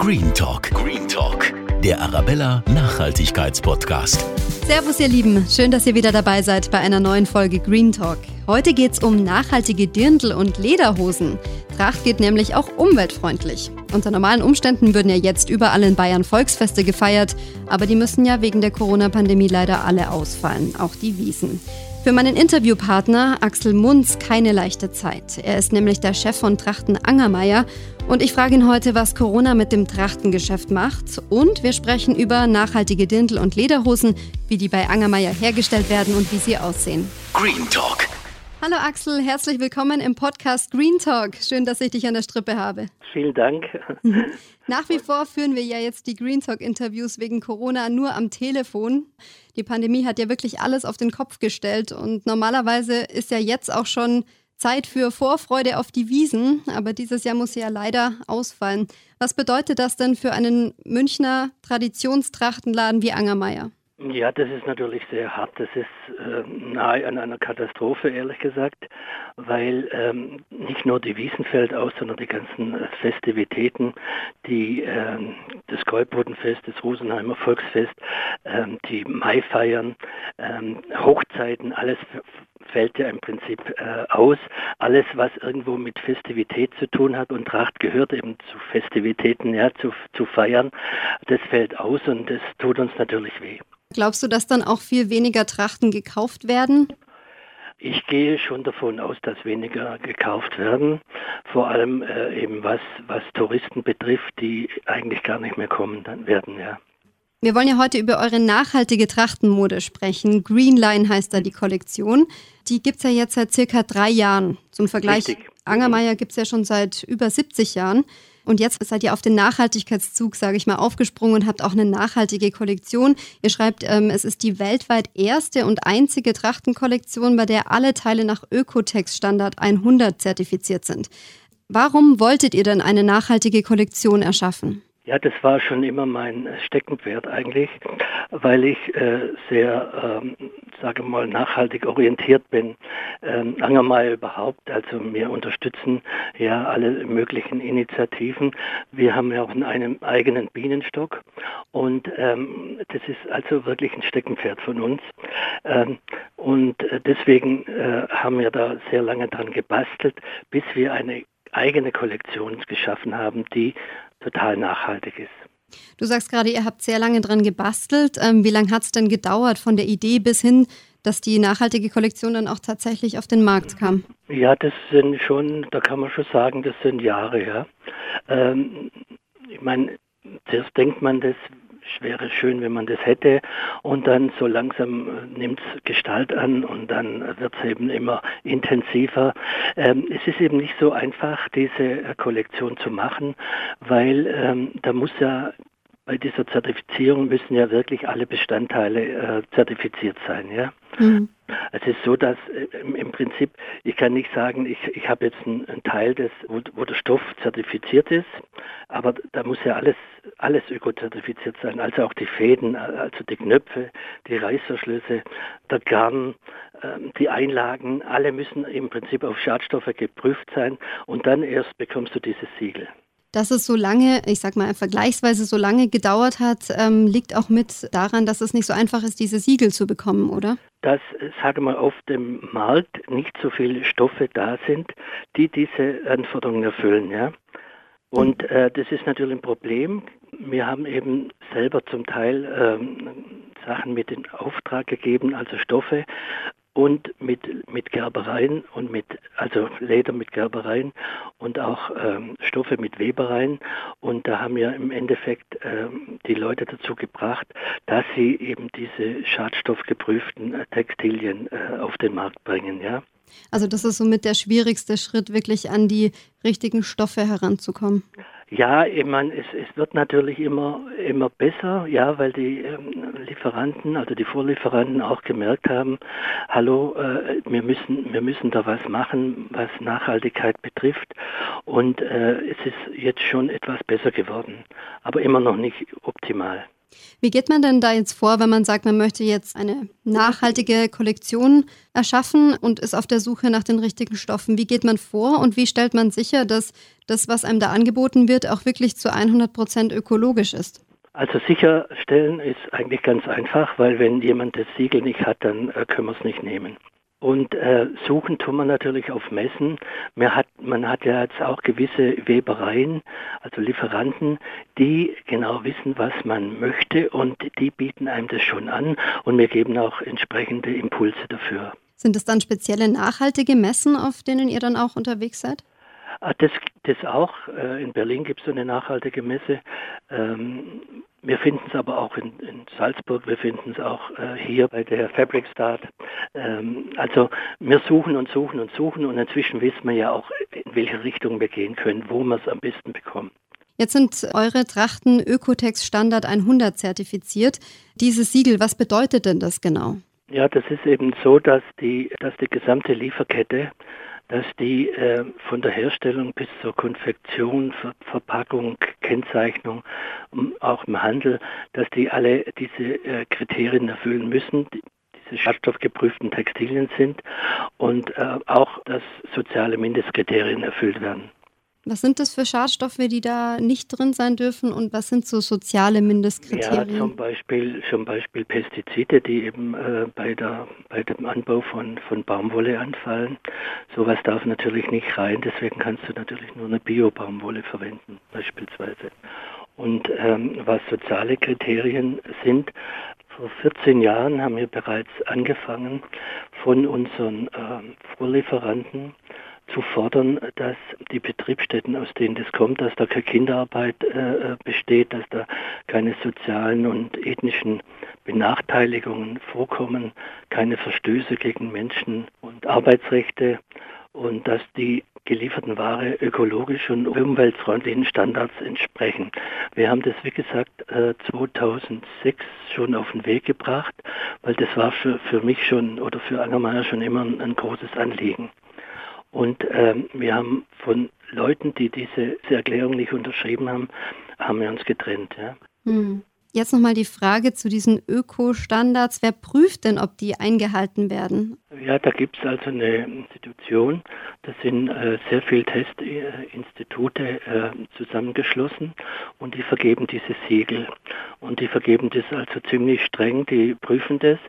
Green Talk. Green Talk. Der Arabella Nachhaltigkeitspodcast. Servus, ihr Lieben. Schön, dass ihr wieder dabei seid bei einer neuen Folge Green Talk. Heute geht es um nachhaltige Dirndl und Lederhosen. Tracht geht nämlich auch umweltfreundlich. Unter normalen Umständen würden ja jetzt überall in Bayern Volksfeste gefeiert, aber die müssen ja wegen der Corona-Pandemie leider alle ausfallen, auch die Wiesen. Für meinen Interviewpartner Axel Munz keine leichte Zeit. Er ist nämlich der Chef von Trachten Angermeier und ich frage ihn heute, was Corona mit dem Trachtengeschäft macht. Und wir sprechen über nachhaltige Dirndl und Lederhosen, wie die bei Angermeier hergestellt werden und wie sie aussehen. Green Talk. Hallo Axel, herzlich willkommen im Podcast Green Talk. Schön, dass ich dich an der Strippe habe. Vielen Dank. Nach wie vor führen wir ja jetzt die Green Talk Interviews wegen Corona nur am Telefon. Die Pandemie hat ja wirklich alles auf den Kopf gestellt und normalerweise ist ja jetzt auch schon Zeit für Vorfreude auf die Wiesen, aber dieses Jahr muss sie ja leider ausfallen. Was bedeutet das denn für einen Münchner Traditionstrachtenladen wie Angermeier? Ja, das ist natürlich sehr hart. Das ist äh, nahe an einer Katastrophe, ehrlich gesagt, weil ähm, nicht nur die Wiesen fällt aus, sondern die ganzen Festivitäten, die äh, das Gäubodenfest, das Rosenheimer Volksfest, äh, die Maifeiern, ähm, Hochzeiten, alles fällt ja im Prinzip äh, aus. Alles, was irgendwo mit Festivität zu tun hat und Tracht gehört eben zu Festivitäten, ja, zu, zu feiern, das fällt aus und das tut uns natürlich weh. Glaubst du, dass dann auch viel weniger Trachten gekauft werden? Ich gehe schon davon aus, dass weniger gekauft werden, vor allem äh, eben was, was Touristen betrifft, die eigentlich gar nicht mehr kommen dann werden, ja. Wir wollen ja heute über eure nachhaltige Trachtenmode sprechen. Greenline heißt da die Kollektion. Die gibt es ja jetzt seit circa drei Jahren. Zum Vergleich, Richtig. Angermeier gibt es ja schon seit über 70 Jahren. Und jetzt seid ihr auf den Nachhaltigkeitszug, sage ich mal, aufgesprungen und habt auch eine nachhaltige Kollektion. Ihr schreibt, ähm, es ist die weltweit erste und einzige Trachtenkollektion, bei der alle Teile nach Ökotex Standard 100 zertifiziert sind. Warum wolltet ihr denn eine nachhaltige Kollektion erschaffen? Ja, das war schon immer mein Steckenpferd eigentlich, weil ich äh, sehr, ähm, sage mal, nachhaltig orientiert bin. Ähm, Angermeier überhaupt, also wir unterstützen ja alle möglichen Initiativen. Wir haben ja auch einen eigenen Bienenstock und ähm, das ist also wirklich ein Steckenpferd von uns. Ähm, und äh, deswegen äh, haben wir da sehr lange dran gebastelt, bis wir eine eigene Kollektion geschaffen haben, die total nachhaltig ist. Du sagst gerade, ihr habt sehr lange dran gebastelt. Ähm, wie lange hat es denn gedauert von der Idee bis hin, dass die nachhaltige Kollektion dann auch tatsächlich auf den Markt kam? Ja, das sind schon, da kann man schon sagen, das sind Jahre, ja. Ähm, ich meine, zuerst denkt man, das wäre schön, wenn man das hätte. Und dann so langsam äh, nimmt es Gestalt an und dann wird es eben immer intensiver. Ähm, es ist eben nicht so einfach, diese äh, Kollektion zu machen, weil ähm, da muss ja bei dieser Zertifizierung müssen ja wirklich alle Bestandteile äh, zertifiziert sein, ja. Mhm. Es ist so, dass äh, im Prinzip, ich kann nicht sagen, ich, ich habe jetzt einen, einen Teil, des, wo, wo, der Stoff zertifiziert ist, aber da muss ja alles, alles ökozertifiziert sein, also auch die Fäden, also die Knöpfe, die Reißverschlüsse, der Garn, ähm, die Einlagen, alle müssen im Prinzip auf Schadstoffe geprüft sein und dann erst bekommst du dieses Siegel. Dass es so lange, ich sag mal vergleichsweise so lange gedauert hat, ähm, liegt auch mit daran, dass es nicht so einfach ist, diese Siegel zu bekommen, oder? Dass, sage mal, auf dem Markt nicht so viele Stoffe da sind, die diese Anforderungen erfüllen, ja. Und äh, das ist natürlich ein Problem. Wir haben eben selber zum Teil ähm, Sachen mit in Auftrag gegeben, also Stoffe, und mit, mit Gerbereien und mit, also Leder mit Gerbereien und auch ähm, Stoffe mit Webereien. Und da haben wir im Endeffekt ähm, die Leute dazu gebracht, dass sie eben diese schadstoffgeprüften äh, Textilien äh, auf den Markt bringen, ja. Also das ist somit der schwierigste Schritt, wirklich an die richtigen Stoffe heranzukommen. Ja, ich meine, es, es wird natürlich immer, immer besser, ja, weil die ähm, Lieferanten, also die Vorlieferanten auch gemerkt haben, hallo, äh, wir müssen, wir müssen da was machen, was Nachhaltigkeit betrifft. Und äh, es ist jetzt schon etwas besser geworden, aber immer noch nicht optimal. Wie geht man denn da jetzt vor, wenn man sagt, man möchte jetzt eine nachhaltige Kollektion erschaffen und ist auf der Suche nach den richtigen Stoffen? Wie geht man vor und wie stellt man sicher, dass das, was einem da angeboten wird, auch wirklich zu 100 Prozent ökologisch ist? Also sicherstellen ist eigentlich ganz einfach, weil wenn jemand das Siegel nicht hat, dann äh, können wir es nicht nehmen. Und äh, suchen tun wir natürlich auf Messen. Man hat, man hat ja jetzt auch gewisse Webereien, also Lieferanten, die genau wissen, was man möchte und die bieten einem das schon an und wir geben auch entsprechende Impulse dafür. Sind es dann spezielle nachhaltige Messen, auf denen ihr dann auch unterwegs seid? Ah, das, das auch. Äh, in Berlin gibt es so eine nachhaltige Messe. Ähm, wir finden es aber auch in, in, Salzburg, wir finden es auch äh, hier bei der Fabric Start. Ähm, also wir suchen und suchen und suchen und inzwischen wissen wir ja auch, in welche Richtung wir gehen können, wo wir es am besten bekommen. Jetzt sind eure Trachten Ökotex Standard 100 zertifiziert. Dieses Siegel, was bedeutet denn das genau? Ja, das ist eben so, dass die, dass die gesamte Lieferkette dass die äh, von der Herstellung bis zur Konfektion, Ver Verpackung, Kennzeichnung, auch im Handel, dass die alle diese äh, Kriterien erfüllen müssen, die, diese schadstoffgeprüften Textilien sind und äh, auch, dass soziale Mindestkriterien erfüllt werden. Was sind das für Schadstoffe, die da nicht drin sein dürfen und was sind so soziale Mindestkriterien? Ja, zum Beispiel, zum Beispiel Pestizide, die eben äh, bei, der, bei dem Anbau von, von Baumwolle anfallen. Sowas darf natürlich nicht rein, deswegen kannst du natürlich nur eine Bio-Baumwolle verwenden, beispielsweise. Und ähm, was soziale Kriterien sind, vor 14 Jahren haben wir bereits angefangen, von unseren äh, Vorlieferanten zu fordern, dass die Betriebsstätten, aus denen das kommt, dass da keine Kinderarbeit äh, besteht, dass da keine sozialen und ethnischen Benachteiligungen vorkommen, keine Verstöße gegen Menschen- und Arbeitsrechte und dass die gelieferten Ware ökologisch und umweltfreundlichen Standards entsprechen. Wir haben das, wie gesagt, 2006 äh, schon auf den Weg gebracht, weil das war für, für mich schon oder für Angermeier schon immer ein, ein großes Anliegen. Und ähm, wir haben von Leuten, die diese, diese, Erklärung nicht unterschrieben haben, haben wir uns getrennt. Ja. Hm. Jetzt nochmal die Frage zu diesen Ökostandards. Wer prüft denn, ob die eingehalten werden? Ja, da gibt es also eine Institution. Da sind äh, sehr viele Testinstitute äh, zusammengeschlossen und die vergeben diese Siegel. Und die vergeben das also ziemlich streng. Die prüfen das.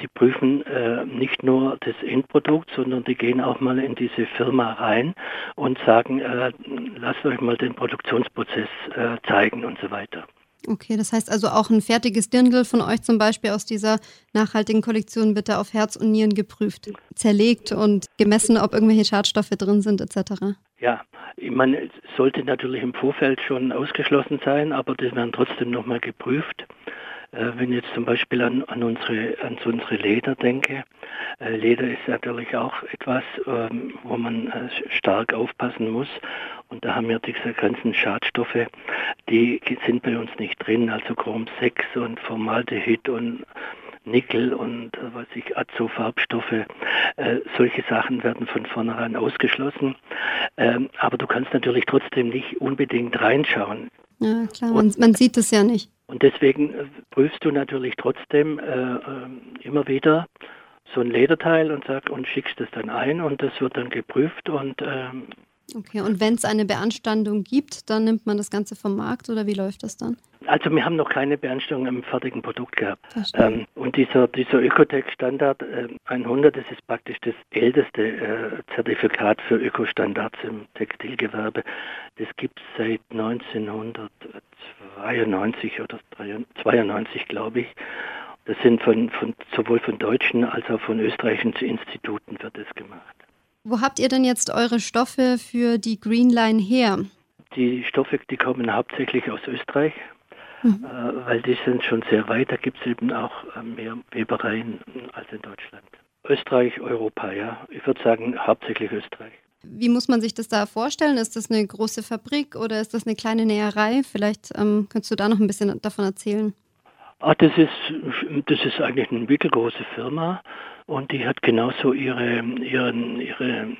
Die prüfen äh, nicht nur das Endprodukt, sondern die gehen auch mal in diese Firma rein und sagen, äh, lasst euch mal den Produktionsprozess äh, zeigen und so weiter. Okay, das heißt also auch ein fertiges Dirndl von euch zum Beispiel aus dieser nachhaltigen Kollektion wird da auf Herz und Nieren geprüft, zerlegt und gemessen, ob irgendwelche Schadstoffe drin sind etc. Ja, ich meine, es sollte natürlich im Vorfeld schon ausgeschlossen sein, aber das werden trotzdem nochmal geprüft. Äh, wenn ich jetzt zum Beispiel an, an, unsere, an unsere Leder denke, Leder ist natürlich auch etwas, ähm, wo man äh, stark aufpassen muss. Und da haben wir diese ganzen Schadstoffe, die sind bei uns nicht drin, also Chrom 6 und Formaldehyd und Nickel und was ich Azofarbstoffe, äh, solche Sachen werden von vornherein ausgeschlossen. Ähm, aber du kannst natürlich trotzdem nicht unbedingt reinschauen. Ja, klar, man, man sieht es ja nicht. Und deswegen äh, prüfst du natürlich trotzdem äh, äh, immer wieder so ein Lederteil und sag und schickst es dann ein und das wird dann geprüft und ähm, Okay, und wenn es eine Beanstandung gibt, dann nimmt man das Ganze vom Markt oder wie läuft das dann? Also wir haben noch keine Beanstandung im fertigen Produkt gehabt. Ähm, und dieser, dieser Ökotech-Standard äh, 100, das ist praktisch das älteste äh, Zertifikat für Ökostandards im Textilgewerbe. Das gibt es seit 1992 oder 92, glaube ich. Das sind von, von, sowohl von deutschen als auch von österreichischen Instituten wird das gemacht. Wo habt ihr denn jetzt eure Stoffe für die Green Line her? Die Stoffe, die kommen hauptsächlich aus Österreich, mhm. äh, weil die sind schon sehr weit. Da gibt es eben auch äh, mehr Webereien als in Deutschland. Österreich, Europa, ja. Ich würde sagen hauptsächlich Österreich. Wie muss man sich das da vorstellen? Ist das eine große Fabrik oder ist das eine kleine Näherei? Vielleicht ähm, könntest du da noch ein bisschen davon erzählen. Ah, das ist, das ist eigentlich eine mittelgroße Firma und die hat genauso ihre, ihren, ihre,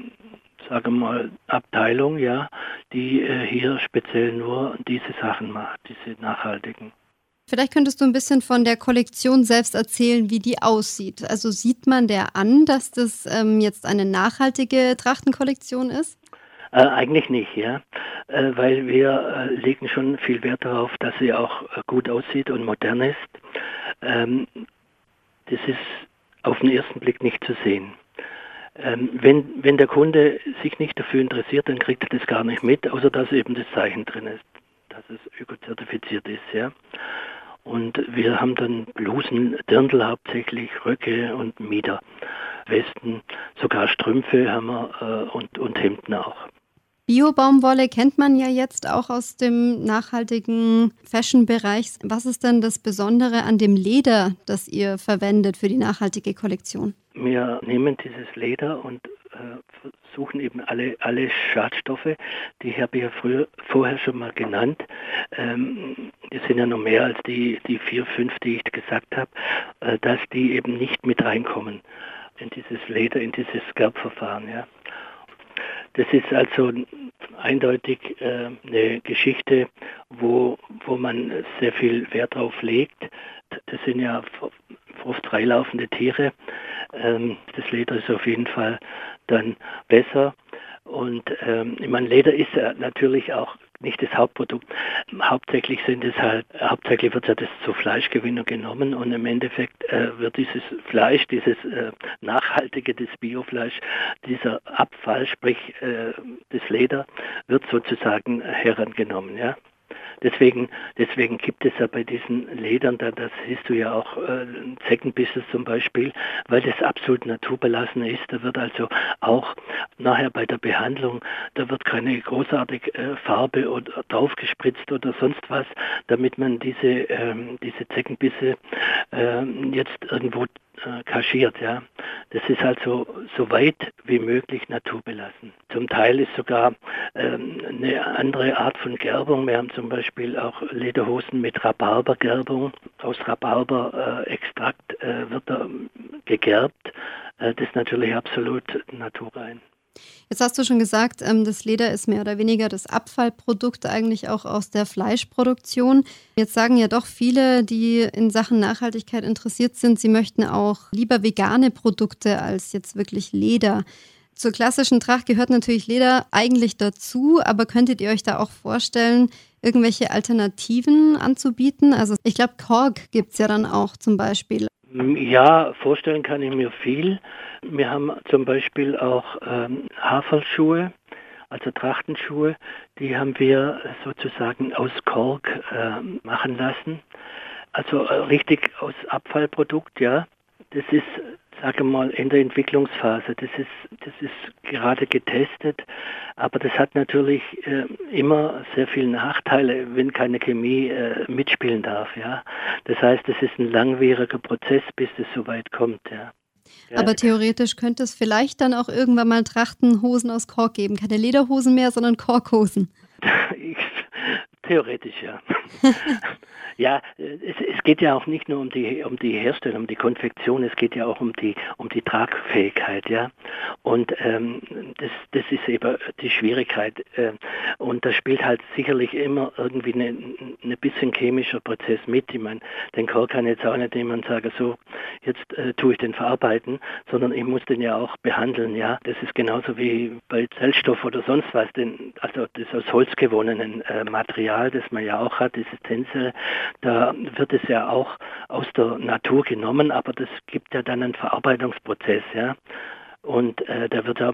sage mal, Abteilung, ja, die äh, hier speziell nur diese Sachen macht, diese nachhaltigen. Vielleicht könntest du ein bisschen von der Kollektion selbst erzählen, wie die aussieht. Also sieht man der an, dass das ähm, jetzt eine nachhaltige Trachtenkollektion ist? Äh, eigentlich nicht, ja, äh, weil wir äh, legen schon viel Wert darauf, dass sie auch äh, gut aussieht und modern ist. Ähm, das ist auf den ersten Blick nicht zu sehen. Ähm, wenn, wenn der Kunde sich nicht dafür interessiert, dann kriegt er das gar nicht mit, außer dass eben das Zeichen drin ist, dass es ökozertifiziert ist, ja. Und wir haben dann Blusen, Dirndl hauptsächlich, Röcke und Mieder, Westen, sogar Strümpfe haben wir äh, und, und Hemden auch. Bio-Baumwolle kennt man ja jetzt auch aus dem nachhaltigen Fashion-Bereich. Was ist denn das Besondere an dem Leder, das ihr verwendet für die nachhaltige Kollektion? Wir nehmen dieses Leder und äh, versuchen eben alle, alle Schadstoffe, die habe ich ja früher, vorher schon mal genannt, ähm, das sind ja noch mehr als die, die vier, fünf, die ich gesagt habe, äh, dass die eben nicht mit reinkommen in dieses Leder, in dieses Gerbverfahren. Ja. Das ist also eindeutig äh, eine Geschichte, wo, wo man sehr viel Wert drauf legt. Das sind ja oft freilaufende Tiere. Ähm, das Leder ist auf jeden Fall dann besser. Und ähm, ich meine, Leder ist natürlich auch nicht das Hauptprodukt. Hauptsächlich sind es halt, hauptsächlich wird ja das zur Fleischgewinnung genommen und im Endeffekt äh, wird dieses Fleisch, dieses äh, nachhaltige, das Biofleisch, dieser Abfall, sprich äh, das Leder, wird sozusagen herangenommen, ja. Deswegen, deswegen gibt es ja bei diesen Ledern, da, das siehst du ja auch, äh, Zeckenbisse zum Beispiel, weil das absolut naturbelassen ist. Da wird also auch nachher bei der Behandlung, da wird keine großartige äh, Farbe oder draufgespritzt oder sonst was, damit man diese, ähm, diese Zeckenbisse äh, jetzt irgendwo äh, kaschiert. Ja. Das ist also so weit wie möglich naturbelassen. Zum Teil ist sogar ähm, eine andere Art von Gerbung. Wir haben zum Beispiel auch Lederhosen mit Rhabarbergerbung. Aus Rhabarberextrakt äh, wird da gegerbt. Äh, das ist natürlich absolut naturrein. Jetzt hast du schon gesagt, ähm, das Leder ist mehr oder weniger das Abfallprodukt eigentlich auch aus der Fleischproduktion. Jetzt sagen ja doch viele, die in Sachen Nachhaltigkeit interessiert sind, sie möchten auch lieber vegane Produkte als jetzt wirklich Leder. Zur klassischen Tracht gehört natürlich Leder eigentlich dazu, aber könntet ihr euch da auch vorstellen, irgendwelche Alternativen anzubieten? Also ich glaube, Kork gibt es ja dann auch zum Beispiel. Ja, vorstellen kann ich mir viel. Wir haben zum Beispiel auch ähm, Haferschuhe, also Trachtenschuhe, die haben wir sozusagen aus Kork äh, machen lassen. Also äh, richtig aus Abfallprodukt, ja. Das ist sage mal, in der Entwicklungsphase. Das ist, das ist gerade getestet, aber das hat natürlich äh, immer sehr viele Nachteile, wenn keine Chemie äh, mitspielen darf. Ja, das heißt, es ist ein langwieriger Prozess, bis es soweit kommt. Ja. Ja. Aber theoretisch könnte es vielleicht dann auch irgendwann mal Trachtenhosen aus Kork geben. Keine Lederhosen mehr, sondern Korkhosen. Theoretisch, ja. ja, es, es, geht ja auch nicht nur um die, um die Herstellung, um die Konfektion, es geht ja auch um die, um die Tragfähigkeit, ja. Und ähm, das, das ist eben die Schwierigkeit. Äh, und da spielt halt sicherlich immer irgendwie ein eine bisschen chemischer Prozess mit. Ich meine, den Kork kann jetzt auch nicht jemand sagen, so, jetzt äh, tue ich den verarbeiten, sondern ich muss den ja auch behandeln, ja. Das ist genauso wie bei Zellstoff oder sonst was, den, also das aus Holz gewonnenen äh, Material Material, das man ja auch hat, diese Tencel, da wird es ja auch aus der Natur genommen, aber das gibt ja dann einen Verarbeitungsprozess, ja. Und äh, da wird ja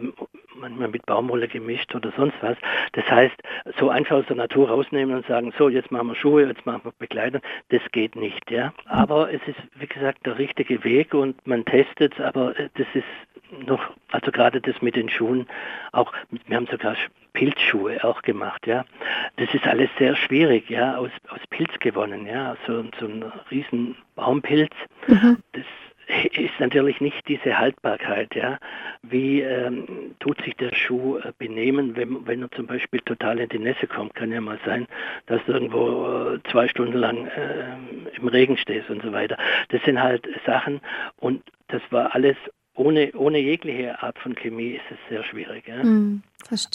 manchmal mit Baumwolle gemischt oder sonst was. Das heißt, so einfach aus der Natur rausnehmen und sagen, so, jetzt machen wir Schuhe, jetzt machen wir Bekleidung, das geht nicht, ja. Aber es ist, wie gesagt, der richtige Weg und man testet es, aber äh, das ist noch, also gerade das mit den Schuhen, auch, wir haben sogar Pilzschuhe auch gemacht, ja. Das ist alles sehr schwierig, ja, aus, aus Pilz gewonnen, ja, so, so ein riesen Baumpilz. Mhm. Das ist natürlich nicht diese Haltbarkeit, ja. Wie ähm, tut sich der Schuh äh, benehmen, wenn, wenn er zum Beispiel total in die Nässe kommt? Kann ja mal sein, dass du irgendwo äh, zwei Stunden lang äh, im Regen stehst und so weiter. Das sind halt Sachen und das war alles ohne, ohne jegliche Art von Chemie ist es sehr schwierig. Ja? Mm,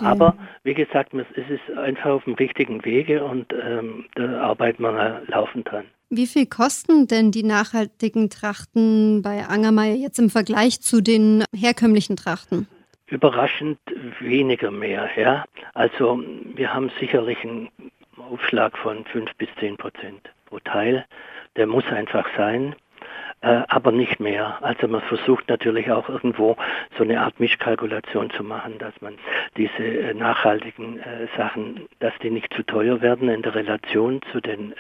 Aber wie gesagt, es ist einfach auf dem richtigen Wege und ähm, da arbeitet man laufend dran. Wie viel kosten denn die nachhaltigen Trachten bei Angermeier jetzt im Vergleich zu den herkömmlichen Trachten? Überraschend weniger mehr, ja. Also wir haben sicherlich einen Aufschlag von 5 bis 10 Prozent pro Teil. Der muss einfach sein äh, aber nicht mehr. Also man versucht natürlich auch irgendwo so eine Art Mischkalkulation zu machen, dass man diese äh, nachhaltigen äh, Sachen, dass die nicht zu teuer werden in der Relation zu den äh,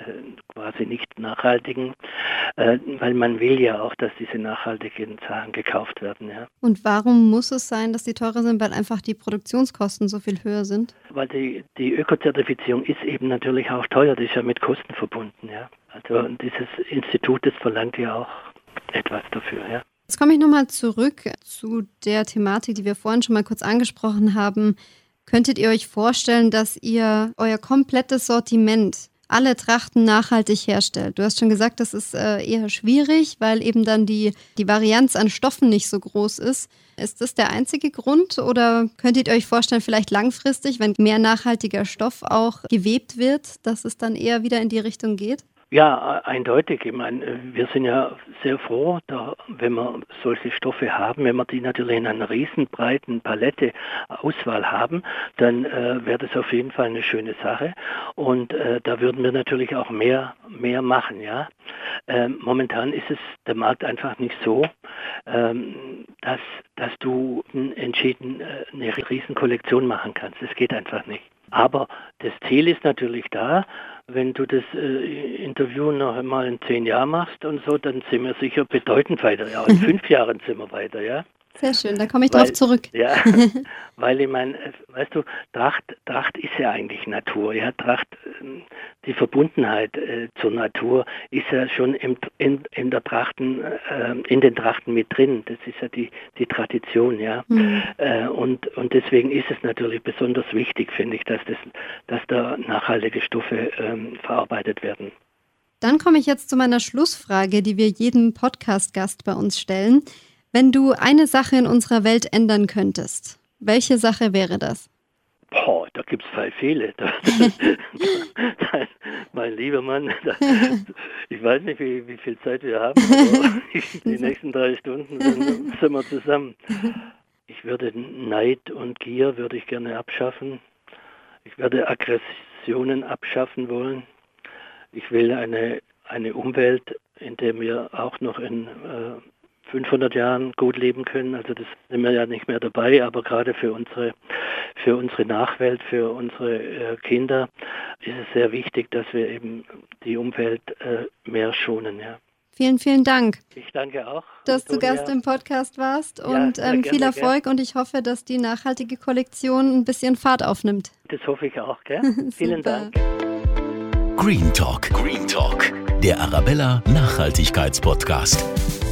quasi nicht nachhaltigen, äh, weil man will ja auch, dass diese nachhaltigen Sachen gekauft werden. Ja. Und warum muss es sein, dass die teurer sind, weil einfach die Produktionskosten so viel höher sind? Weil die, die Ökozertifizierung ist eben natürlich auch teuer, die ist ja mit Kosten verbunden. Ja. Also dieses Institut, das verlangt ja auch etwas dafür. Ja. Jetzt komme ich nochmal zurück zu der Thematik, die wir vorhin schon mal kurz angesprochen haben. Könntet ihr euch vorstellen, dass ihr euer komplettes Sortiment, alle Trachten nachhaltig herstellt? Du hast schon gesagt, das ist äh, eher schwierig, weil eben dann die, die Varianz an Stoffen nicht so groß ist. Ist das der einzige Grund oder könntet ihr euch vorstellen, vielleicht langfristig, wenn mehr nachhaltiger Stoff auch gewebt wird, dass es dann eher wieder in die Richtung geht? Ja, eindeutig. Ich meine, wir sind ja sehr froh, da, wenn wir solche Stoffe haben, wenn wir die natürlich in einer riesenbreiten Palette Auswahl haben, dann äh, wäre das auf jeden Fall eine schöne Sache. Und äh, da würden wir natürlich auch mehr, mehr machen, ja. Ähm, momentan ist es der Markt einfach nicht so, ähm, dass, dass du entschieden äh, eine Riesenkollektion machen kannst. Das geht einfach nicht. Aber das Ziel ist natürlich da, wenn du das äh, Interview noch einmal in zehn Jahren machst und so, dann sind wir sicher bedeutend weiter. Ja, in fünf Jahren sind wir weiter, ja. Sehr schön, da komme ich weil, drauf zurück. Ja, weil ich meine, weißt du, Tracht, Tracht ist ja eigentlich Natur. Ja, Tracht, ähm, die Verbundenheit äh, zur Natur ist ja schon im, in, in der Trachten, äh, in den Trachten mit drin. Das ist ja die, die Tradition, ja. Mhm. Äh, und, und deswegen ist es natürlich besonders wichtig, finde ich, dass, das, dass da nachhaltige Stoffe ähm, verarbeitet werden. Dann komme ich jetzt zu meiner Schlussfrage, die wir jedem Podcast-Gast bei uns stellen. Wenn du eine Sache in unserer Welt ändern könntest, welche Sache wäre das? Boah, da gibt es zwei viele. mein lieber Mann, da, ich weiß nicht, wie, wie, viel Zeit wir haben, aber die nächsten drei Stunden sind, sind wir zusammen. Ich würde Neid und Gier würde ich gerne abschaffen. Ich würde Aggressionen abschaffen wollen. Ich will eine, eine Umwelt, in der wir auch noch in äh, 500 Jahren gut leben können. Also das sind wir ja nicht mehr dabei, aber gerade für unsere, für unsere Nachwelt, für unsere äh, Kinder ist es sehr wichtig, dass wir eben die Umwelt äh, mehr schonen. Ja. Vielen, vielen Dank. Ich danke auch. Dass du Gast im Podcast warst und ja, ähm, viel Erfolg gell? und ich hoffe, dass die nachhaltige Kollektion ein bisschen Fahrt aufnimmt. Das hoffe ich auch. Gell? Vielen Dank. Green Talk. Green Talk. Der Arabella Nachhaltigkeitspodcast.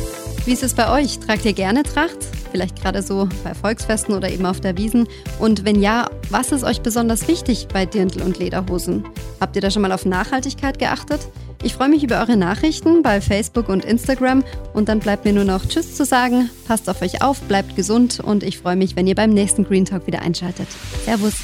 Wie ist es bei euch? Tragt ihr gerne Tracht? Vielleicht gerade so bei Volksfesten oder eben auf der Wiesen? Und wenn ja, was ist euch besonders wichtig bei Dirndl und Lederhosen? Habt ihr da schon mal auf Nachhaltigkeit geachtet? Ich freue mich über eure Nachrichten bei Facebook und Instagram und dann bleibt mir nur noch Tschüss zu sagen. Passt auf euch auf, bleibt gesund und ich freue mich, wenn ihr beim nächsten Green Talk wieder einschaltet. Servus!